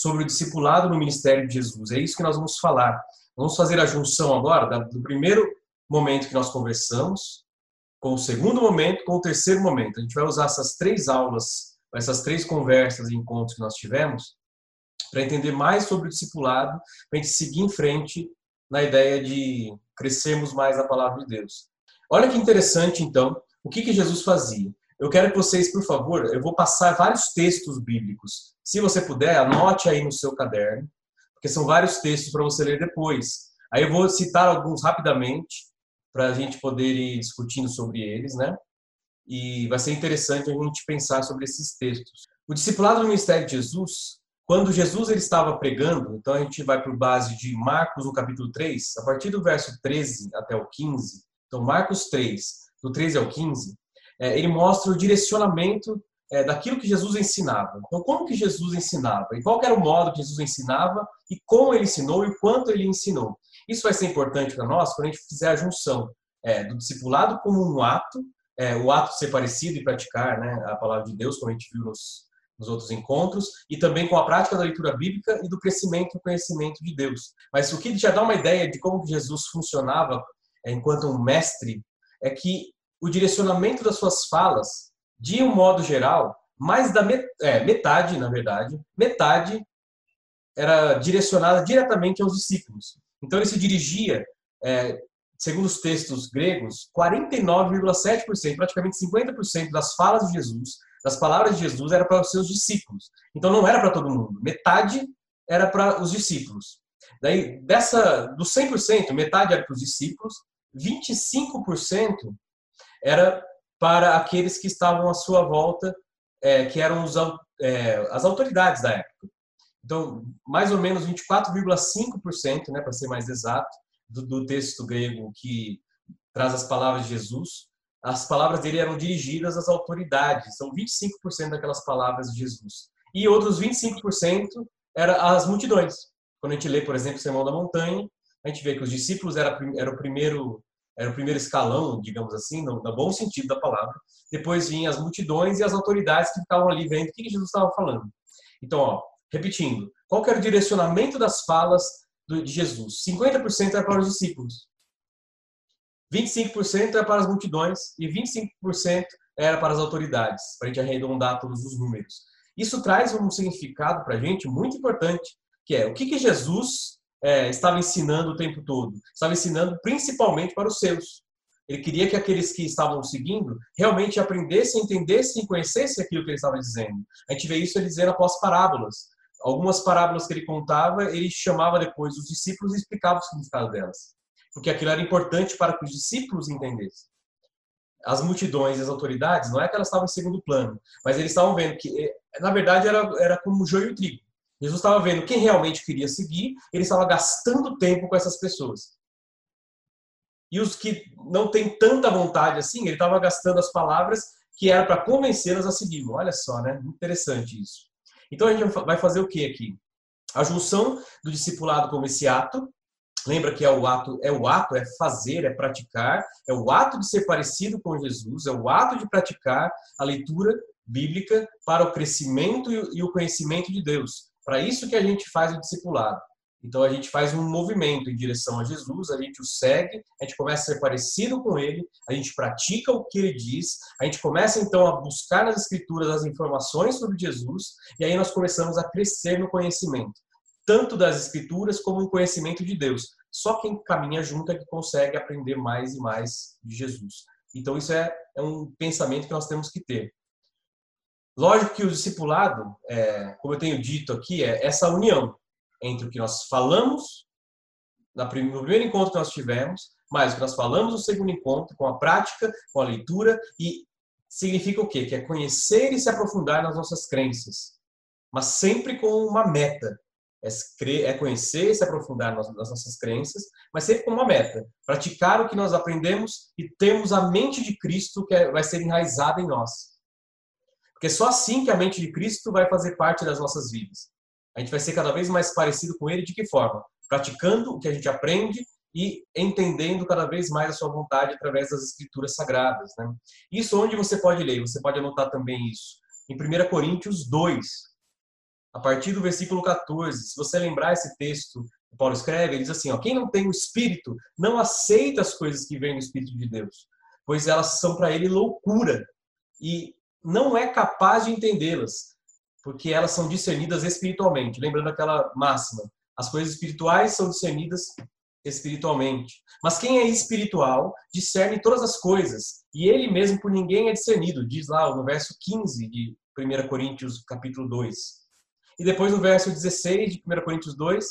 sobre o discipulado no ministério de Jesus. É isso que nós vamos falar. Vamos fazer a junção agora do primeiro momento que nós conversamos, com o segundo momento, com o terceiro momento. A gente vai usar essas três aulas, essas três conversas e encontros que nós tivemos, para entender mais sobre o discipulado, para a gente seguir em frente na ideia de crescermos mais na palavra de Deus. Olha que interessante, então, o que, que Jesus fazia. Eu quero que vocês, por favor, eu vou passar vários textos bíblicos. Se você puder, anote aí no seu caderno, porque são vários textos para você ler depois. Aí eu vou citar alguns rapidamente para a gente poder ir discutindo sobre eles, né? E vai ser interessante a gente pensar sobre esses textos. O discipulado do ministério de Jesus, quando Jesus ele estava pregando, então a gente vai por base de Marcos no capítulo 3, a partir do verso 13 até o 15. Então Marcos 3, do 13 ao 15, é, ele mostra o direcionamento é, daquilo que Jesus ensinava. Então, como que Jesus ensinava? E qual era o modo que Jesus ensinava? E como ele ensinou e o quanto ele ensinou? Isso vai ser importante para nós quando a gente fizer a junção é, do discipulado como um ato, é, o ato de ser parecido e praticar né, a palavra de Deus, como a gente viu nos, nos outros encontros, e também com a prática da leitura bíblica e do crescimento e conhecimento de Deus. Mas o que já dá uma ideia de como Jesus funcionava é, enquanto um mestre é que o direcionamento das suas falas, de um modo geral, mais da met é, metade, na verdade, metade era direcionada diretamente aos discípulos. Então ele se dirigia, é, segundo os textos gregos, 49,7%, praticamente 50% das falas de Jesus, das palavras de Jesus, era para os seus discípulos. Então não era para todo mundo. Metade era para os discípulos. Daí, dessa, dos 100%, metade era para os discípulos, 25% era para aqueles que estavam à sua volta, é, que eram os, é, as autoridades da época. Então, mais ou menos 24,5%, né, para ser mais exato, do, do, texto grego que traz as palavras de Jesus, as palavras dele eram dirigidas às autoridades, são 25% daquelas palavras de Jesus. E outros 25% eram as multidões. Quando a gente lê, por exemplo, o Sermão da Montanha, a gente vê que os discípulos era, era o primeiro era o primeiro escalão, digamos assim, no, no, bom sentido da palavra. Depois vinham as multidões e as autoridades que ficavam ali vendo o que Jesus estava falando. Então, ó, Repetindo, qual era o direcionamento das falas de Jesus? 50% era para os discípulos, 25% era para as multidões e 25% era para as autoridades, para a gente arredondar todos os números. Isso traz um significado para a gente muito importante, que é o que, que Jesus é, estava ensinando o tempo todo? Estava ensinando principalmente para os seus. Ele queria que aqueles que estavam seguindo realmente aprendessem, entendessem e conhecessem aquilo que ele estava dizendo. A gente vê isso ele dizendo após parábolas algumas parábolas que ele contava, ele chamava depois os discípulos e explicava o significado delas. Porque aquilo era importante para que os discípulos entendessem. As multidões e as autoridades, não é que elas estavam em segundo plano, mas eles estavam vendo que, eh, na verdade, era, era como joio e trigo. Jesus estava vendo quem realmente queria seguir, ele estava gastando tempo com essas pessoas. E os que não têm tanta vontade assim, ele estava gastando as palavras que era para convencê-las a seguir. Olha só, né? Interessante isso. Então a gente vai fazer o que aqui? A junção do discipulado como esse ato. Lembra que é o ato, é o ato, é fazer, é praticar, é o ato de ser parecido com Jesus, é o ato de praticar a leitura bíblica para o crescimento e o conhecimento de Deus. Para isso que a gente faz o discipulado. Então a gente faz um movimento em direção a Jesus, a gente o segue, a gente começa a ser parecido com ele, a gente pratica o que ele diz, a gente começa então a buscar nas escrituras as informações sobre Jesus e aí nós começamos a crescer no conhecimento, tanto das escrituras como no conhecimento de Deus. Só quem caminha junto é que consegue aprender mais e mais de Jesus. Então isso é, é um pensamento que nós temos que ter. Lógico que o discipulado, é, como eu tenho dito aqui, é essa união entre o que nós falamos no primeiro encontro que nós tivemos, mais o que nós falamos no segundo encontro, com a prática, com a leitura, e significa o quê? Que é conhecer e se aprofundar nas nossas crenças, mas sempre com uma meta. É conhecer e se aprofundar nas nossas crenças, mas sempre com uma meta. Praticar o que nós aprendemos e termos a mente de Cristo que é, vai ser enraizada em nós. Porque só assim que a mente de Cristo vai fazer parte das nossas vidas a gente vai ser cada vez mais parecido com ele de que forma? Praticando o que a gente aprende e entendendo cada vez mais a sua vontade através das escrituras sagradas. Né? Isso onde você pode ler, você pode anotar também isso. Em 1 Coríntios 2. a partir do versículo 14. Se você lembrar esse texto que Paulo escreve, ele diz assim: ó, quem não tem o Espírito não aceita as coisas que vêm do Espírito de Deus, pois elas são para ele loucura e não é capaz de entendê-las, porque elas são discernidas espiritualmente. Lembrando aquela máxima: as coisas espirituais são discernidas espiritualmente. Mas quem é espiritual discerne todas as coisas, e ele mesmo por ninguém é discernido, diz lá no verso 15 de 1 Coríntios capítulo 2. E depois no verso 16 de 1 Coríntios 2,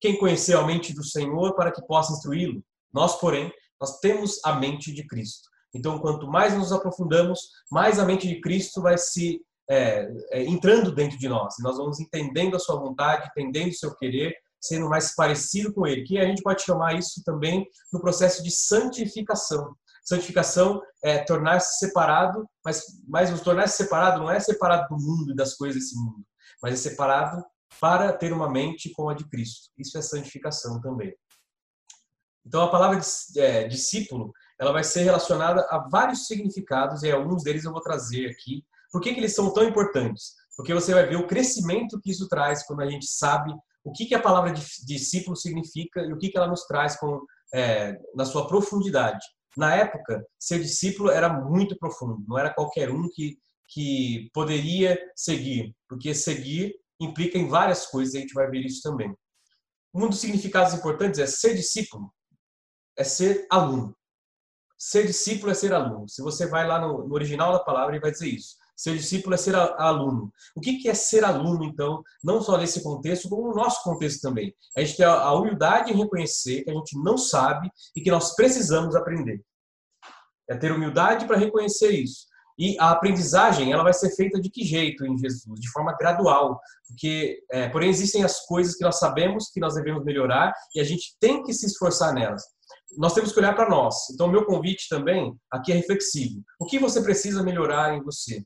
quem conheceu a mente do Senhor para que possa instruí-lo? Nós, porém, nós temos a mente de Cristo. Então, quanto mais nos aprofundamos, mais a mente de Cristo vai se é, é, entrando dentro de nós. Nós vamos entendendo a sua vontade, entendendo o seu querer, sendo mais parecido com ele. Que a gente pode chamar isso também no processo de santificação. Santificação é tornar-se separado, mas, mas o tornar-se separado não é separado do mundo e das coisas desse mundo, mas é separado para ter uma mente como a de Cristo. Isso é santificação também. Então a palavra é, discípulo ela vai ser relacionada a vários significados e alguns deles eu vou trazer aqui. Por que, que eles são tão importantes? Porque você vai ver o crescimento que isso traz quando a gente sabe o que, que a palavra discípulo significa e o que, que ela nos traz com, é, na sua profundidade. Na época, ser discípulo era muito profundo, não era qualquer um que, que poderia seguir, porque seguir implica em várias coisas a gente vai ver isso também. Um dos significados importantes é ser discípulo, é ser aluno. Ser discípulo é ser aluno. Se você vai lá no, no original da palavra, ele vai dizer isso. Ser discípulo é ser aluno. O que é ser aluno, então, não só nesse contexto, como no nosso contexto também? A gente tem a humildade em reconhecer que a gente não sabe e que nós precisamos aprender. É ter humildade para reconhecer isso. E a aprendizagem, ela vai ser feita de que jeito em Jesus? De forma gradual. Porque, é, porém, existem as coisas que nós sabemos que nós devemos melhorar e a gente tem que se esforçar nelas nós temos que olhar para nós. Então, meu convite também aqui é reflexivo. O que você precisa melhorar em você?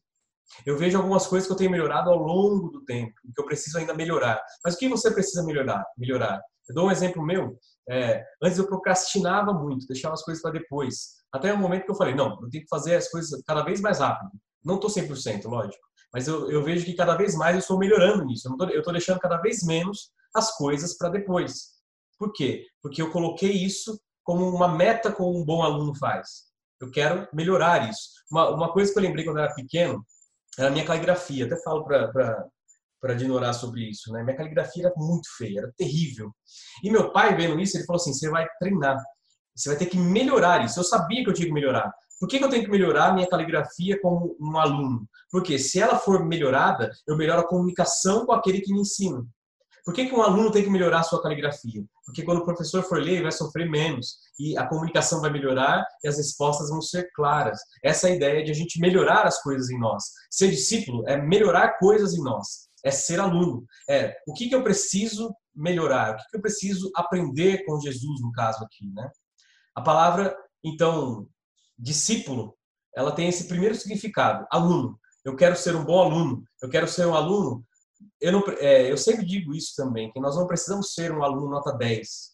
Eu vejo algumas coisas que eu tenho melhorado ao longo do tempo, que eu preciso ainda melhorar. Mas o que você precisa melhorar? Melhorar. Eu dou um exemplo meu. É, antes eu procrastinava muito, deixava as coisas para depois. Até o momento que eu falei, não, eu tenho que fazer as coisas cada vez mais rápido. Não estou 100%, lógico. Mas eu, eu, vejo que cada vez mais eu estou melhorando nisso. Eu estou deixando cada vez menos as coisas para depois. Por quê? Porque eu coloquei isso como uma meta como um bom aluno faz. Eu quero melhorar isso. Uma, uma coisa que eu lembrei quando eu era pequeno era a minha caligrafia. Até falo para Dinorá sobre isso. Né? Minha caligrafia era muito feia, era terrível. E meu pai, vendo isso, ele falou assim: você vai treinar. Você vai ter que melhorar isso. Eu sabia que eu tinha que melhorar. Por que, que eu tenho que melhorar a minha caligrafia como um aluno? Porque se ela for melhorada, eu melhoro a comunicação com aquele que me ensina. Por que, que um aluno tem que melhorar a sua caligrafia? Porque quando o professor for ler, ele vai sofrer menos e a comunicação vai melhorar e as respostas vão ser claras. Essa é a ideia de a gente melhorar as coisas em nós. Ser discípulo é melhorar coisas em nós, é ser aluno. É o que, que eu preciso melhorar, o que, que eu preciso aprender com Jesus, no caso aqui. Né? A palavra, então, discípulo, ela tem esse primeiro significado, aluno. Eu quero ser um bom aluno, eu quero ser um aluno eu, não, é, eu sempre digo isso também, que nós não precisamos ser um aluno nota 10,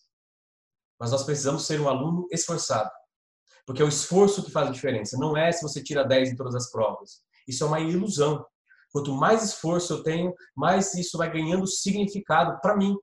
mas nós precisamos ser um aluno esforçado. Porque é o esforço que faz a diferença. Não é se você tira 10 em todas as provas. Isso é uma ilusão. Quanto mais esforço eu tenho, mais isso vai ganhando significado para mim.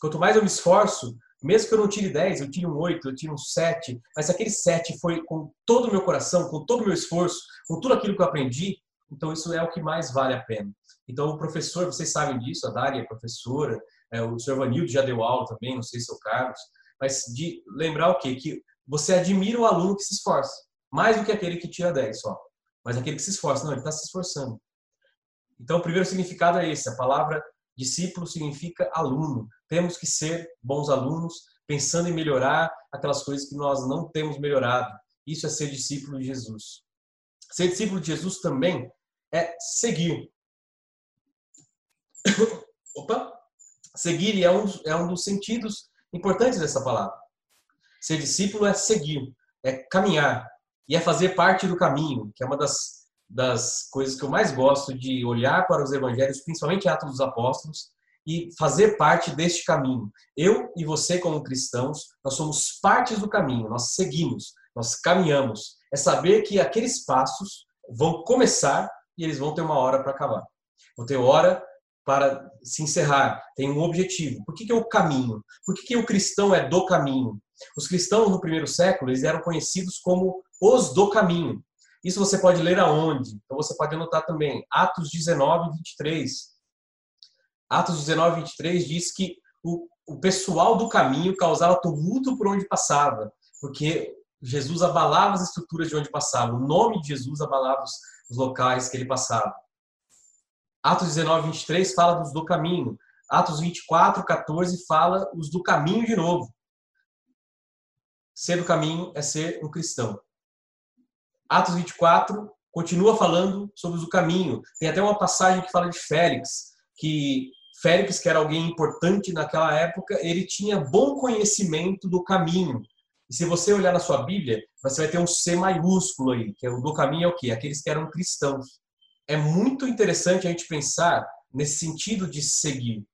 Quanto mais eu me esforço, mesmo que eu não tire 10, eu tire um 8, eu tire um 7, mas aquele 7 foi com todo o meu coração, com todo o meu esforço, com tudo aquilo que eu aprendi, então isso é o que mais vale a pena. Então, o professor, vocês sabem disso, a Dária é professora, é, o senhor Vanildo já deu aula também, não sei se é o Carlos, mas de lembrar o quê? Que você admira o aluno que se esforça, mais do que aquele que tira 10 só, mas aquele que se esforça. Não, ele está se esforçando. Então, o primeiro significado é esse, a palavra discípulo significa aluno. Temos que ser bons alunos, pensando em melhorar aquelas coisas que nós não temos melhorado. Isso é ser discípulo de Jesus. Ser discípulo de Jesus também é seguir. Opa! Seguir é um, é um dos sentidos importantes dessa palavra. Ser discípulo é seguir, é caminhar e é fazer parte do caminho, que é uma das, das coisas que eu mais gosto de olhar para os evangelhos, principalmente Atos dos Apóstolos, e fazer parte deste caminho. Eu e você, como cristãos, nós somos partes do caminho, nós seguimos, nós caminhamos. É saber que aqueles passos vão começar e eles vão ter uma hora para acabar. Vão ter hora para se encerrar, tem um objetivo. Por que, que é o caminho? Por que, que o cristão é do caminho? Os cristãos no primeiro século eles eram conhecidos como os do caminho. Isso você pode ler aonde? Então você pode anotar também Atos 19, 23. Atos 19, 23 diz que o, o pessoal do caminho causava tumulto por onde passava, porque Jesus abalava as estruturas de onde passava. O nome de Jesus abalava os, os locais que ele passava. Atos 19, 23 fala dos do caminho. Atos 24, 14 fala os do caminho de novo. Ser do caminho é ser um cristão. Atos 24 continua falando sobre o caminho. Tem até uma passagem que fala de Félix, que Félix, que era alguém importante naquela época, ele tinha bom conhecimento do caminho. E se você olhar na sua Bíblia, você vai ter um C maiúsculo aí, que é o do caminho é o quê? Aqueles que eram cristãos. É muito interessante a gente pensar nesse sentido de seguir,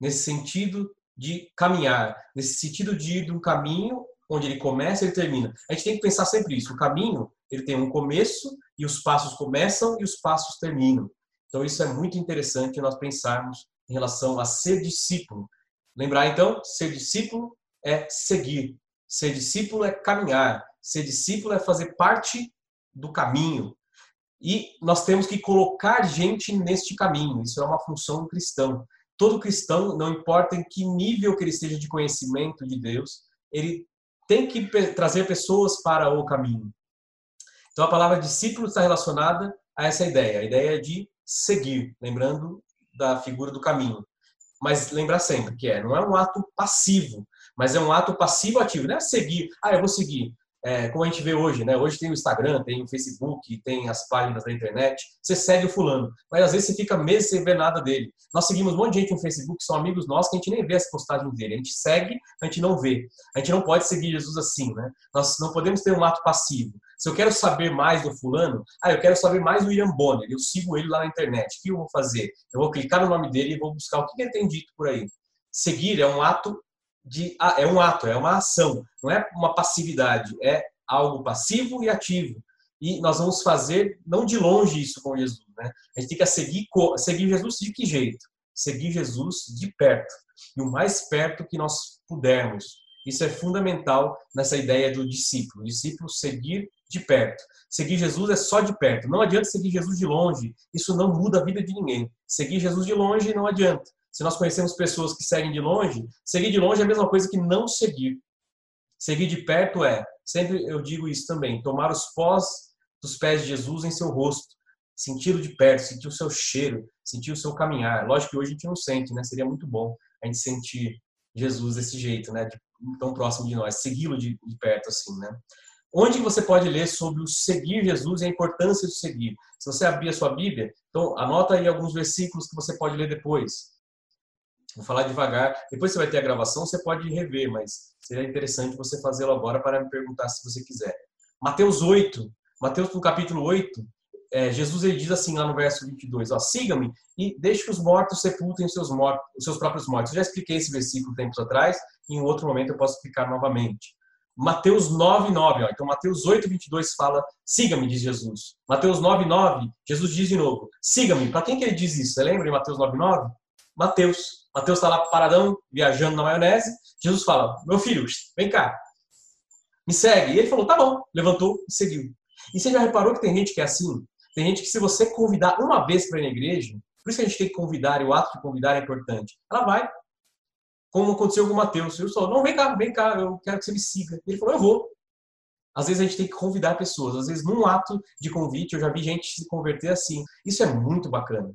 nesse sentido de caminhar, nesse sentido de ir de um caminho onde ele começa e ele termina. A gente tem que pensar sempre isso. O caminho, ele tem um começo e os passos começam e os passos terminam. Então isso é muito interessante nós pensarmos em relação a ser discípulo. Lembrar então, ser discípulo é seguir. Ser discípulo é caminhar. Ser discípulo é fazer parte do caminho. E nós temos que colocar gente neste caminho. Isso é uma função cristã. Todo cristão, não importa em que nível que ele esteja de conhecimento de Deus, ele tem que trazer pessoas para o caminho. Então a palavra discípulo está relacionada a essa ideia, a ideia de seguir, lembrando da figura do caminho. Mas lembrar sempre que é, não é um ato passivo, mas é um ato passivo ativo, não é seguir, ah, eu vou seguir é, como a gente vê hoje, né? Hoje tem o Instagram, tem o Facebook, tem as páginas da internet. Você segue o fulano, mas às vezes você fica meses sem ver nada dele. Nós seguimos um monte de gente no Facebook, são amigos nossos, que a gente nem vê as postagens dele. A gente segue, a gente não vê. A gente não pode seguir Jesus assim, né? Nós não podemos ter um ato passivo. Se eu quero saber mais do fulano, ah, eu quero saber mais do William Bonner, eu sigo ele lá na internet. O que eu vou fazer? Eu vou clicar no nome dele e vou buscar o que ele tem dito por aí. Seguir é um ato de ah, é um ato, é uma ação, não é uma passividade, é algo passivo e ativo. E nós vamos fazer não de longe isso com Jesus, né? A gente tem que seguir seguir Jesus de que jeito? Seguir Jesus de perto, e o mais perto que nós pudermos. Isso é fundamental nessa ideia do discípulo. O discípulo seguir de perto. Seguir Jesus é só de perto. Não adianta seguir Jesus de longe. Isso não muda a vida de ninguém. Seguir Jesus de longe não adianta. Se nós conhecemos pessoas que seguem de longe, seguir de longe é a mesma coisa que não seguir. Seguir de perto é, sempre eu digo isso também, tomar os pós dos pés de Jesus em seu rosto, senti-lo de perto, sentir o seu cheiro, sentir o seu caminhar. Lógico que hoje a gente não sente, né? Seria muito bom a gente sentir Jesus desse jeito, né? De, tão próximo de nós, segui-lo de, de perto assim, né? Onde você pode ler sobre o seguir Jesus e a importância de seguir? Se você abrir a sua Bíblia, então anota aí alguns versículos que você pode ler depois. Vou falar devagar. Depois você vai ter a gravação, você pode rever, mas seria interessante você fazê-lo agora para me perguntar se você quiser. Mateus 8. Mateus no capítulo 8, é, Jesus ele diz assim lá no verso 22, ó, siga-me e deixe que os mortos sepultem os seus, mortos, os seus próprios mortos. Eu já expliquei esse versículo tempos atrás, e em outro momento eu posso explicar novamente. Mateus 9, 9. Ó. Então, Mateus 8, 22 fala, siga-me, diz Jesus. Mateus 9, 9, Jesus diz de novo, siga-me. Para quem que ele diz isso? Você lembra em Mateus 9, 9? Mateus. Mateus está lá paradão, viajando na maionese. Jesus fala: Meu filho, vem cá, me segue. E ele falou: Tá bom. Levantou e seguiu. E você já reparou que tem gente que é assim? Tem gente que, se você convidar uma vez para ir na igreja, por isso que a gente tem que convidar, e o ato de convidar é importante, ela vai. Como aconteceu com o Mateus. Ele falou: Não, vem cá, vem cá, eu quero que você me siga. Ele falou: Eu vou. Às vezes a gente tem que convidar pessoas. Às vezes, num ato de convite, eu já vi gente se converter assim. Isso é muito bacana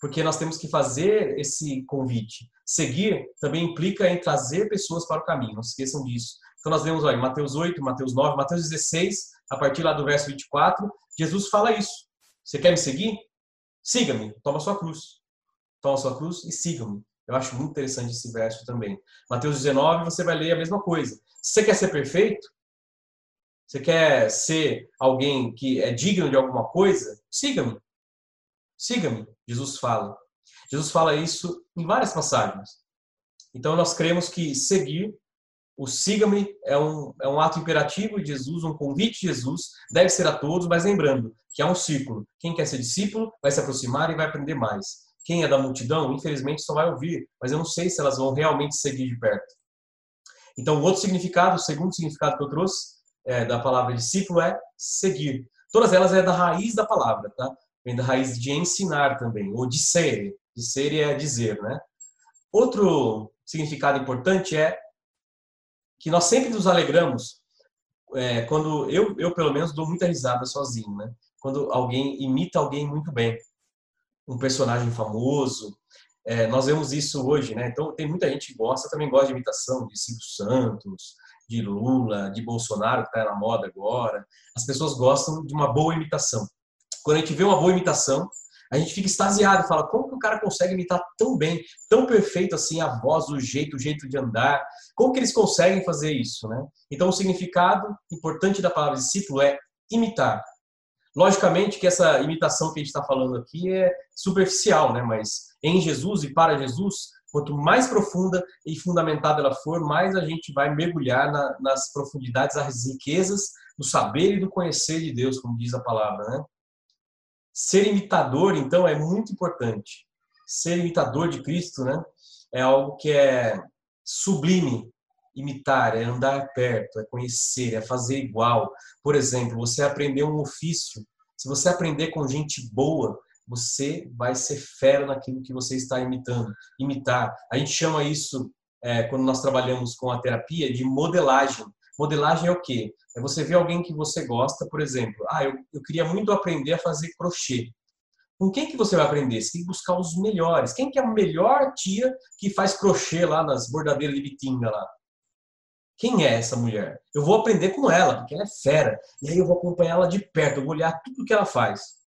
porque nós temos que fazer esse convite. Seguir também implica em trazer pessoas para o caminho, não se esqueçam disso. Então nós vemos olha, Mateus 8, Mateus 9, Mateus 16, a partir lá do verso 24, Jesus fala isso. Você quer me seguir? Siga-me, toma sua cruz. Toma sua cruz e siga-me. Eu acho muito interessante esse verso também. Mateus 19, você vai ler a mesma coisa. Você quer ser perfeito, você quer ser alguém que é digno de alguma coisa, siga-me. Siga-me, Jesus fala. Jesus fala isso em várias passagens. Então nós cremos que seguir, o siga-me é um, é um ato imperativo de Jesus, um convite de Jesus, deve ser a todos, mas lembrando que há um círculo. Quem quer ser discípulo vai se aproximar e vai aprender mais. quem é da multidão, infelizmente só vai ouvir, mas eu não sei se elas vão realmente seguir de perto. Então, o outro significado, o segundo significado que eu trouxe é, da palavra discípulo é seguir. Todas elas é da raiz da palavra, tá? Vem da raiz de ensinar também, ou de ser. De ser é dizer, né? Outro significado importante é que nós sempre nos alegramos é, quando eu, eu pelo menos dou muita risada sozinho, né? Quando alguém imita alguém muito bem, um personagem famoso. É, nós vemos isso hoje, né? Então tem muita gente que gosta, também gosta de imitação de Silvio Santos, de Lula, de Bolsonaro que está na moda agora. As pessoas gostam de uma boa imitação. Quando a gente vê uma boa imitação, a gente fica extasiado, fala como que o cara consegue imitar tão bem, tão perfeito assim a voz, o jeito, o jeito de andar, como que eles conseguem fazer isso, né? Então o significado importante da palavra discípulo é imitar. Logicamente que essa imitação que a gente está falando aqui é superficial, né? Mas em Jesus e para Jesus, quanto mais profunda e fundamentada ela for, mais a gente vai mergulhar na, nas profundidades, as riquezas do saber e do conhecer de Deus, como diz a palavra, né? Ser imitador, então, é muito importante. Ser imitador de Cristo, né? É algo que é sublime. Imitar é andar perto, é conhecer, é fazer igual. Por exemplo, você aprender um ofício. Se você aprender com gente boa, você vai ser fera naquilo que você está imitando. Imitar. A gente chama isso, é, quando nós trabalhamos com a terapia, de modelagem. Modelagem é o quê? É você ver alguém que você gosta, por exemplo, ah, eu, eu queria muito aprender a fazer crochê. Com quem que você vai aprender? Você tem que buscar os melhores. Quem que é a melhor tia que faz crochê lá nas bordadeiras de Bitinga lá? Quem é essa mulher? Eu vou aprender com ela, porque ela é fera. E aí eu vou acompanhar ela de perto, eu vou olhar tudo que ela faz.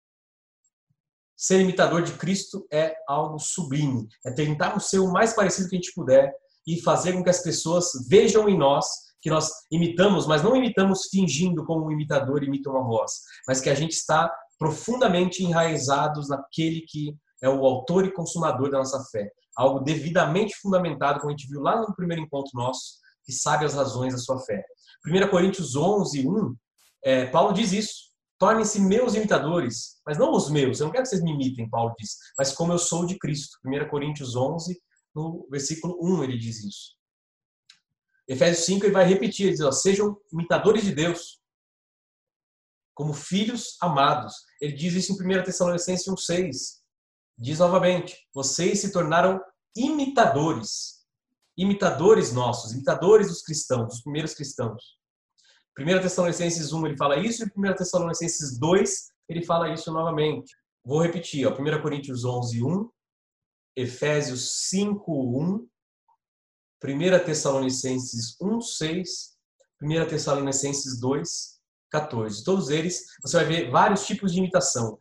Ser imitador de Cristo é algo sublime. É tentar ser o mais parecido que a gente puder e fazer com que as pessoas vejam em nós que nós imitamos, mas não imitamos fingindo como um imitador imita uma voz, mas que a gente está profundamente enraizados naquele que é o autor e consumador da nossa fé. Algo devidamente fundamentado, como a gente viu lá no primeiro encontro nosso, que sabe as razões da sua fé. 1 Coríntios 11, 1, é, Paulo diz isso. Tornem-se meus imitadores, mas não os meus, eu não quero que vocês me imitem, Paulo diz, mas como eu sou de Cristo. 1 Coríntios 11, no versículo 1, ele diz isso. Efésios 5 ele vai repetir, ele diz, ó, sejam imitadores de Deus, como filhos amados. Ele diz isso em 1 Tessalonicenses 1,6. Diz novamente, vocês se tornaram imitadores. Imitadores nossos, imitadores dos cristãos, dos primeiros cristãos. 1 Tessalonicenses 1 ele fala isso e 1 Tessalonicenses 2 ele fala isso novamente. Vou repetir, ó, 1 Coríntios 11, 1, Efésios 5, 1 1 Tessalonicenses 1, 6, 1 Tessalonicenses 2, 14. Todos eles, você vai ver vários tipos de imitação.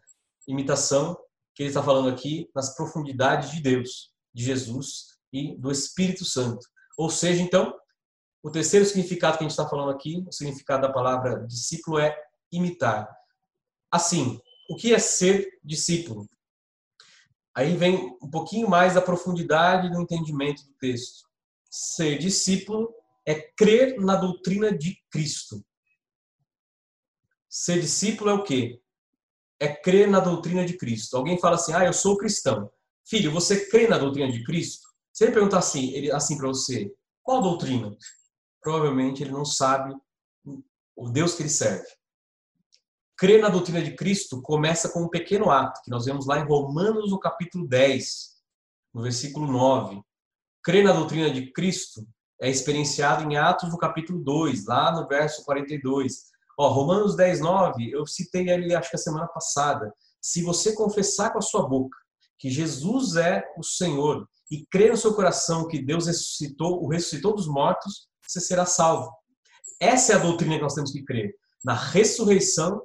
Imitação que ele está falando aqui nas profundidades de Deus, de Jesus e do Espírito Santo. Ou seja, então, o terceiro significado que a gente está falando aqui, o significado da palavra discípulo é imitar. Assim, o que é ser discípulo? Aí vem um pouquinho mais da profundidade do entendimento do texto ser discípulo é crer na doutrina de Cristo. Ser discípulo é o quê? É crer na doutrina de Cristo. Alguém fala assim: "Ah, eu sou cristão". Filho, você crê na doutrina de Cristo? Se ele perguntar assim, ele assim para você, qual doutrina? Provavelmente ele não sabe o Deus que ele serve. Crer na doutrina de Cristo começa com um pequeno ato, que nós vemos lá em Romanos, no capítulo 10, no versículo 9 crer na doutrina de Cristo é experienciado em Atos no capítulo 2, lá no verso 42. Ó, Romanos 10, 9, eu citei ali acho que a semana passada. Se você confessar com a sua boca que Jesus é o Senhor e crer no seu coração que Deus ressuscitou, o ressuscitou dos mortos, você será salvo. Essa é a doutrina que nós temos que crer, na ressurreição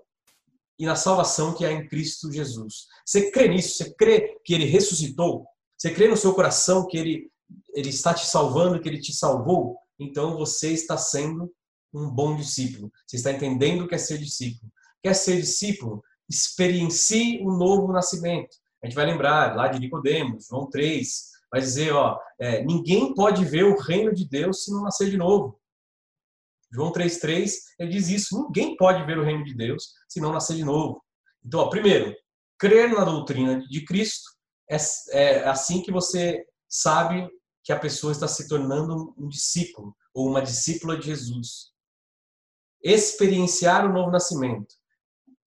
e na salvação que há em Cristo Jesus. Você crê nisso? Você crê que ele ressuscitou? Você crê no seu coração que ele ele está te salvando, que ele te salvou, então você está sendo um bom discípulo. Você está entendendo o que é ser discípulo. Quer ser discípulo? Experiencie o novo nascimento. A gente vai lembrar lá de Nicodemos, João 3, vai dizer, ó, é, ninguém pode ver o reino de Deus se não nascer de novo. João 3,3, ele diz isso, ninguém pode ver o reino de Deus se não nascer de novo. Então, ó, primeiro, crer na doutrina de Cristo, é, é assim que você sabe que a pessoa está se tornando um discípulo ou uma discípula de Jesus. Experienciar o novo nascimento.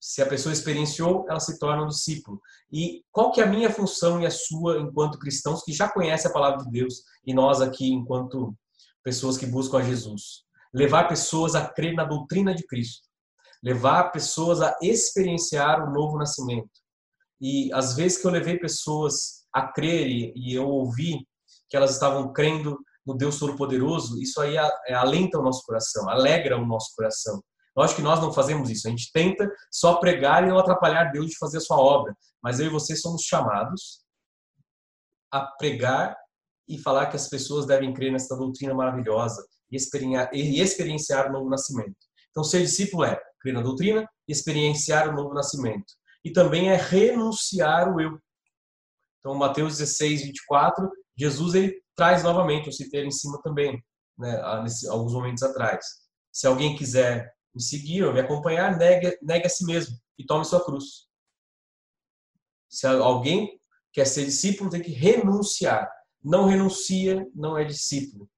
Se a pessoa experienciou, ela se torna um discípulo. E qual que é a minha função e a sua enquanto cristãos que já conhecem a palavra de Deus e nós aqui enquanto pessoas que buscam a Jesus? Levar pessoas a crer na doutrina de Cristo. Levar pessoas a experienciar o novo nascimento. E às vezes que eu levei pessoas a crer e eu ouvi que elas estavam crendo no Deus Todo-Poderoso, isso aí é, alenta o nosso coração, alegra o nosso coração. Lógico que nós não fazemos isso, a gente tenta só pregar e não atrapalhar Deus de fazer a sua obra, mas eu e você somos chamados a pregar e falar que as pessoas devem crer nessa doutrina maravilhosa e experienciar o novo nascimento. Então, ser discípulo é crer na doutrina e experienciar o novo nascimento. E também é renunciar o eu. Então, Mateus 16, 24, Jesus ele traz novamente, eu citei em cima também, né, alguns momentos atrás. Se alguém quiser me seguir ou me acompanhar, negue, negue a si mesmo e tome sua cruz. Se alguém quer ser discípulo, tem que renunciar. Não renuncia, não é discípulo.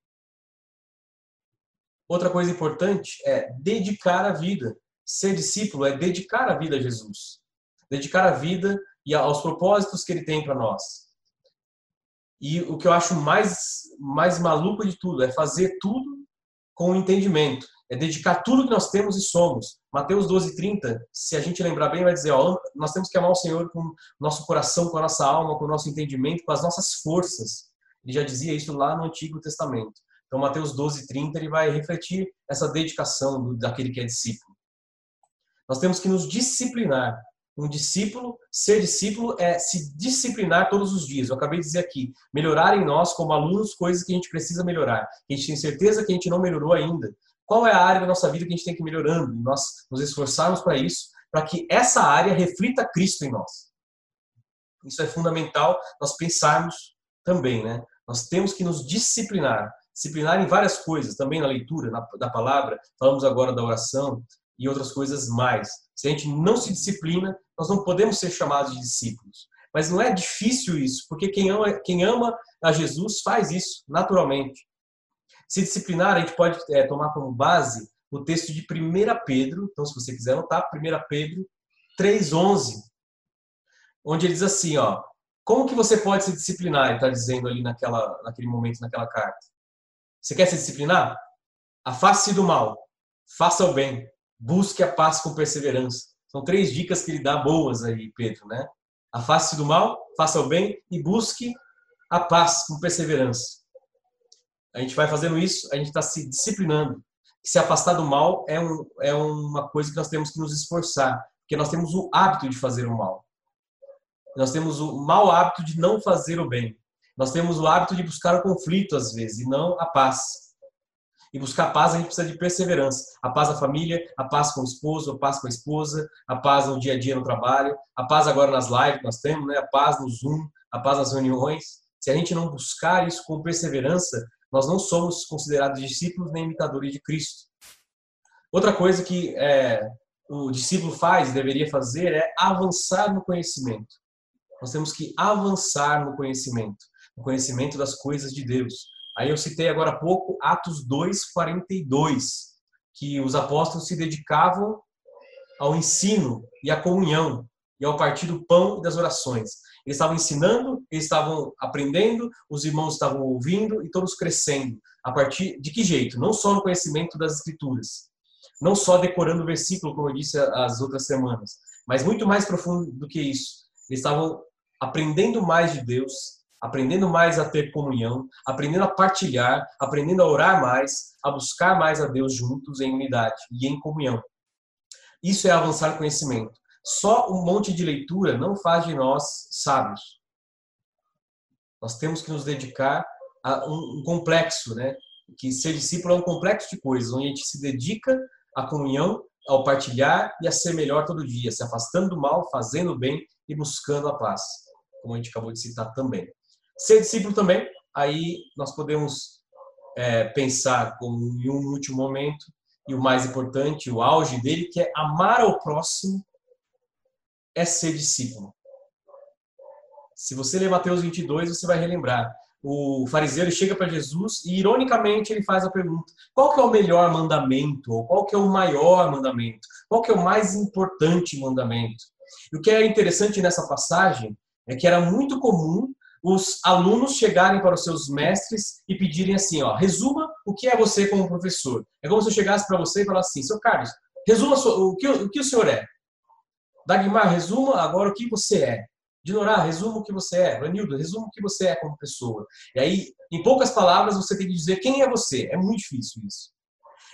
Outra coisa importante é dedicar a vida. Ser discípulo é dedicar a vida a Jesus. Dedicar a vida e aos propósitos que ele tem para nós. E o que eu acho mais, mais maluco de tudo é fazer tudo com entendimento. É dedicar tudo que nós temos e somos. Mateus 12, 30, se a gente lembrar bem, vai dizer: ó, nós temos que amar o Senhor com nosso coração, com a nossa alma, com o nosso entendimento, com as nossas forças. Ele já dizia isso lá no Antigo Testamento. Então, Mateus 12, 30, ele vai refletir essa dedicação do, daquele que é discípulo. Nós temos que nos disciplinar. Um discípulo, ser discípulo é se disciplinar todos os dias. Eu acabei de dizer aqui, melhorar em nós como alunos coisas que a gente precisa melhorar. A gente tem certeza que a gente não melhorou ainda. Qual é a área da nossa vida que a gente tem que ir melhorando? Nós nos esforçarmos para isso, para que essa área reflita Cristo em nós. Isso é fundamental nós pensarmos também, né? Nós temos que nos disciplinar, disciplinar em várias coisas, também na leitura na, da palavra, falamos agora da oração e outras coisas mais. Se a gente não se disciplina, nós não podemos ser chamados de discípulos. Mas não é difícil isso, porque quem ama, quem ama a Jesus faz isso naturalmente. Se disciplinar, a gente pode é, tomar como base o texto de 1 Pedro, então se você quiser anotar, 1 Pedro 3,11, onde ele diz assim, ó, como que você pode se disciplinar? Ele está dizendo ali naquela, naquele momento, naquela carta. Você quer se disciplinar? Afaste-se do mal, faça o bem, busque a paz com perseverança. São três dicas que ele dá boas aí, Pedro, né? Afaste-se do mal, faça o bem e busque a paz com perseverança. A gente vai fazendo isso, a gente está se disciplinando. Se afastar do mal é, um, é uma coisa que nós temos que nos esforçar, porque nós temos o hábito de fazer o mal. Nós temos o mau hábito de não fazer o bem. Nós temos o hábito de buscar o conflito às vezes e não a paz. E buscar paz a gente precisa de perseverança. A paz da família, a paz com o esposo, a paz com a esposa, a paz no dia a dia no trabalho, a paz agora nas lives que nós temos, né? a paz no Zoom, a paz nas reuniões. Se a gente não buscar isso com perseverança, nós não somos considerados discípulos nem imitadores de Cristo. Outra coisa que é, o discípulo faz, deveria fazer, é avançar no conhecimento. Nós temos que avançar no conhecimento o conhecimento das coisas de Deus. Aí eu citei agora há pouco Atos 2:42, que os apóstolos se dedicavam ao ensino e à comunhão e ao partir do pão e das orações. Eles estavam ensinando, eles estavam aprendendo, os irmãos estavam ouvindo e todos crescendo. A partir de que jeito? Não só no conhecimento das escrituras, não só decorando o versículo, como eu disse as outras semanas, mas muito mais profundo do que isso. Eles estavam aprendendo mais de Deus, aprendendo mais a ter comunhão, aprendendo a partilhar, aprendendo a orar mais, a buscar mais a Deus juntos em unidade e em comunhão. Isso é avançar conhecimento. Só um monte de leitura não faz de nós sábios. Nós temos que nos dedicar a um, complexo, né? Que ser discípulo é um complexo de coisas, onde a gente se dedica à comunhão, ao partilhar e a ser melhor todo dia, se afastando do mal, fazendo o bem e buscando a paz, como a gente acabou de citar também. Ser discípulo também, aí nós podemos é, pensar como em um último momento, e o mais importante, o auge dele, que é amar ao próximo, é ser discípulo. Se você ler Mateus 22, você vai relembrar. O fariseu chega para Jesus e, ironicamente, ele faz a pergunta: qual que é o melhor mandamento? Ou qual que é o maior mandamento? Qual que é o mais importante mandamento? E o que é interessante nessa passagem é que era muito comum os alunos chegarem para os seus mestres e pedirem assim, ó, resuma o que é você como professor. É como se eu chegasse para você e falasse assim, seu Carlos, resuma o que, o que o senhor é. Dagmar, resuma agora o que você é. Dinorá, resuma o que você é. Vanildo, resuma o que você é como pessoa. E aí, em poucas palavras, você tem que dizer quem é você. É muito difícil isso.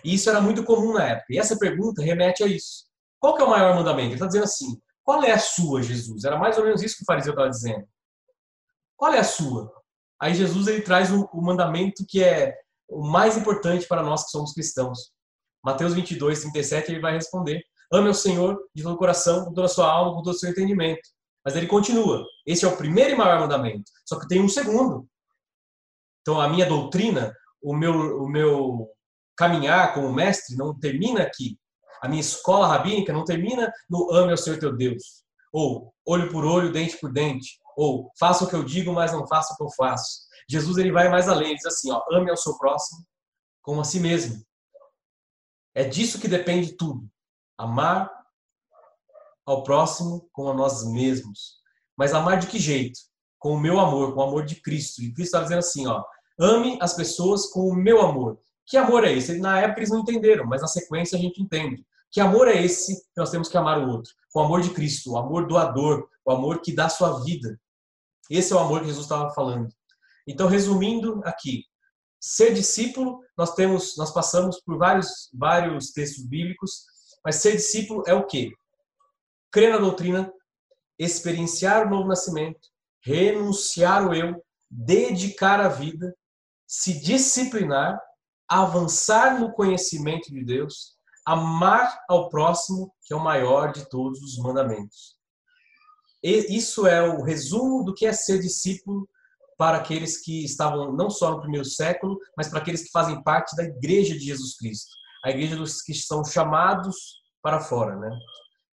E isso era muito comum na época. E essa pergunta remete a isso. Qual que é o maior mandamento? Ele está dizendo assim, qual é a sua, Jesus? Era mais ou menos isso que o fariseu estava dizendo. Qual é a sua? Aí Jesus ele traz o, o mandamento que é o mais importante para nós que somos cristãos. Mateus 22, 37, ele vai responder: Ame o Senhor de todo o coração, com toda a sua alma, com todo o seu entendimento. Mas ele continua: Esse é o primeiro e maior mandamento. Só que tem um segundo. Então a minha doutrina, o meu, o meu caminhar como mestre não termina aqui. A minha escola rabínica não termina no ame ao Senhor teu Deus. Ou olho por olho, dente por dente. Ou faça o que eu digo, mas não faça o que eu faço. Jesus ele vai mais além, ele diz assim, ó, ame ao seu próximo como a si mesmo. É disso que depende tudo. Amar ao próximo como a nós mesmos. Mas amar de que jeito? Com o meu amor, com o amor de Cristo. E Cristo está dizendo assim, ó, ame as pessoas com o meu amor. Que amor é esse? Na época eles não entenderam, mas na sequência a gente entende. Que amor é esse que nós temos que amar o outro? O amor de Cristo, o amor doador, o amor que dá sua vida. Esse é o amor que Jesus estava falando. Então, resumindo aqui, ser discípulo, nós temos, nós passamos por vários, vários textos bíblicos, mas ser discípulo é o quê? Crer na doutrina, experienciar o novo nascimento, renunciar o eu, dedicar a vida, se disciplinar, avançar no conhecimento de Deus, amar ao próximo, que é o maior de todos os mandamentos. E isso é o resumo do que é ser discípulo para aqueles que estavam não só no primeiro século, mas para aqueles que fazem parte da igreja de Jesus Cristo, a igreja dos que são chamados para fora, né?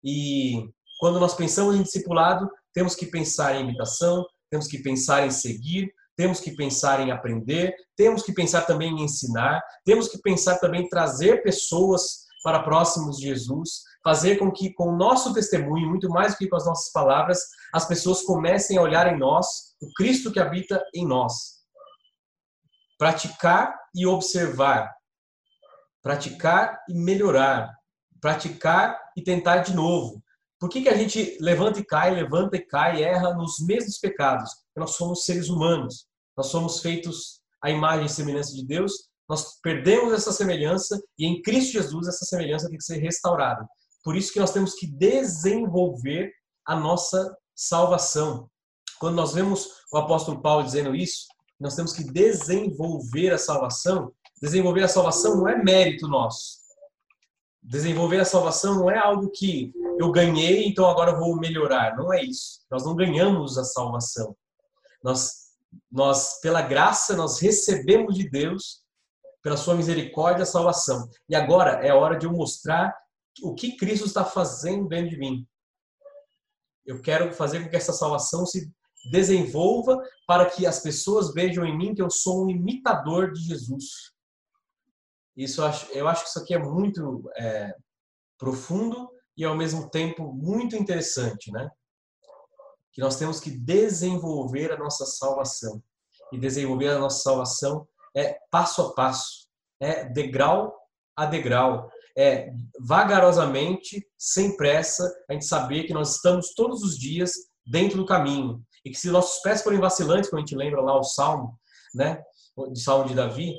E quando nós pensamos em discipulado, temos que pensar em imitação, temos que pensar em seguir, temos que pensar em aprender, temos que pensar também em ensinar, temos que pensar também em trazer pessoas para próximos de Jesus, fazer com que, com o nosso testemunho, muito mais do que com as nossas palavras, as pessoas comecem a olhar em nós o Cristo que habita em nós. Praticar e observar. Praticar e melhorar. Praticar e tentar de novo. Por que, que a gente levanta e cai, levanta e cai, erra nos mesmos pecados? Porque nós somos seres humanos. Nós somos feitos à imagem e semelhança de Deus nós perdemos essa semelhança e em Cristo Jesus essa semelhança tem que ser restaurada. Por isso que nós temos que desenvolver a nossa salvação. Quando nós vemos o apóstolo Paulo dizendo isso, nós temos que desenvolver a salvação. Desenvolver a salvação não é mérito nosso. Desenvolver a salvação não é algo que eu ganhei, então agora eu vou melhorar. Não é isso. Nós não ganhamos a salvação. Nós, nós pela graça, nós recebemos de Deus pela sua misericórdia, salvação. E agora é hora de eu mostrar o que Cristo está fazendo dentro de mim. Eu quero fazer com que essa salvação se desenvolva para que as pessoas vejam em mim que eu sou um imitador de Jesus. Isso eu acho, eu acho que isso aqui é muito é, profundo e ao mesmo tempo muito interessante, né? Que nós temos que desenvolver a nossa salvação. E desenvolver a nossa salvação é passo a passo, é degrau a degrau, é vagarosamente, sem pressa, a gente saber que nós estamos todos os dias dentro do caminho e que se nossos pés forem vacilantes, quando a gente lembra lá o Salmo, né, de Salmo de Davi,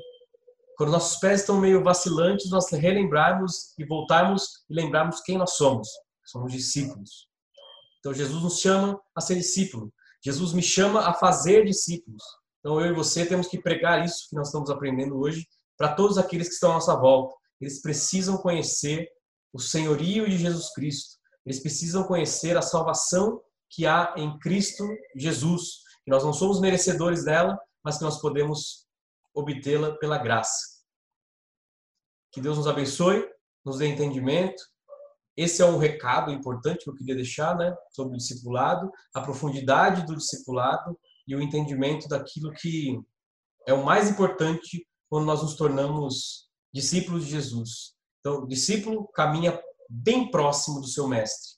quando nossos pés estão meio vacilantes, nós relembrarmos e voltarmos e lembrarmos quem nós somos. Somos discípulos. Então Jesus nos chama a ser discípulo. Jesus me chama a fazer discípulos. Então eu e você temos que pregar isso que nós estamos aprendendo hoje para todos aqueles que estão à nossa volta. Eles precisam conhecer o senhorio de Jesus Cristo. Eles precisam conhecer a salvação que há em Cristo Jesus. Que nós não somos merecedores dela, mas que nós podemos obtê-la pela graça. Que Deus nos abençoe, nos dê entendimento esse é um recado importante que eu queria deixar, né, sobre o discipulado, a profundidade do discipulado e o entendimento daquilo que é o mais importante quando nós nos tornamos discípulos de Jesus. Então, o discípulo caminha bem próximo do seu mestre.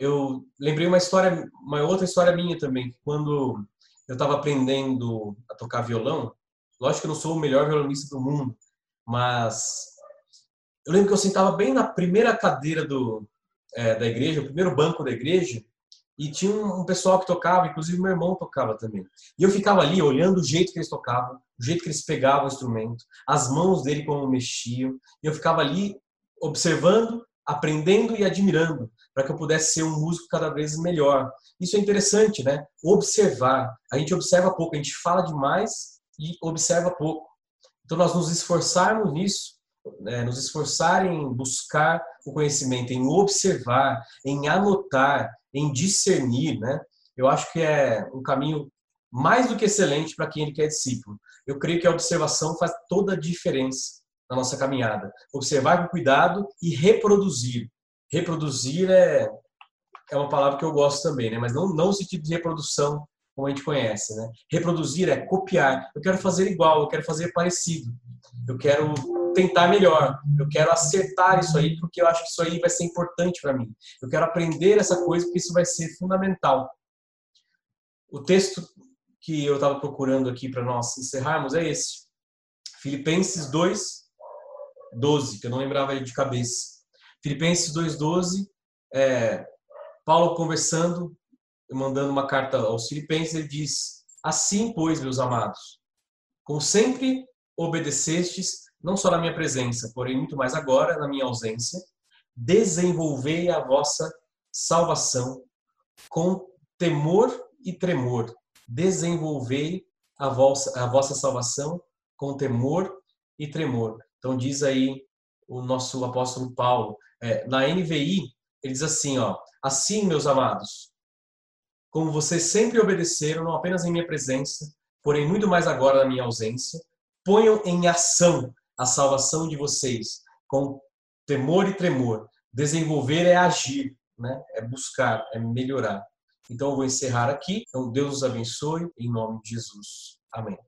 Eu lembrei uma história, uma outra história minha também, quando eu estava aprendendo a tocar violão. Lógico que eu não sou o melhor violonista do mundo, mas eu lembro que eu sentava bem na primeira cadeira do, é, da igreja, o primeiro banco da igreja, e tinha um, pessoal que tocava, inclusive meu irmão tocava também. E eu ficava ali olhando o jeito que eles tocavam, o jeito que eles pegavam o instrumento, as mãos dele como mexiam. E eu ficava ali observando, aprendendo e admirando, para que eu pudesse ser um músico cada vez melhor. Isso é interessante, né? Observar. A gente observa pouco, a gente fala demais e observa pouco. Então nós nos esforçarmos nisso, né? nos esforçar em buscar o conhecimento, em observar, em anotar, em discernir, né? Eu acho que é um caminho mais do que excelente para quem ele quer discípulo. Eu creio que a observação faz toda a diferença na nossa caminhada. Observar com cuidado e reproduzir. Reproduzir é, é uma palavra que eu gosto também, né? mas não, não no sentido de reprodução como a gente conhece. Né? Reproduzir é copiar. Eu quero fazer igual, eu quero fazer parecido. Eu quero tentar melhor. Eu quero acertar isso aí porque eu acho que isso aí vai ser importante para mim. Eu quero aprender essa coisa porque isso vai ser fundamental. O texto que eu estava procurando aqui para nós encerrarmos é esse. Filipenses 2, 12, que eu não lembrava de cabeça. Filipenses 2, 12, é, Paulo conversando, mandando uma carta aos Filipenses, ele diz: Assim, pois, meus amados, como sempre obedecestes, não só na minha presença, porém muito mais agora na minha ausência, desenvolvei a vossa salvação com temor e tremor. Desenvolvei a vossa, a vossa salvação com temor e tremor. Então diz aí o nosso apóstolo Paulo. É, na NVI, ele diz assim, ó, assim, meus amados, como vocês sempre obedeceram, não apenas em minha presença, porém muito mais agora na minha ausência, ponham em ação a salvação de vocês com temor e tremor. Desenvolver é agir, né? é buscar, é melhorar. Então eu vou encerrar aqui. Então Deus os abençoe em nome de Jesus. Amém.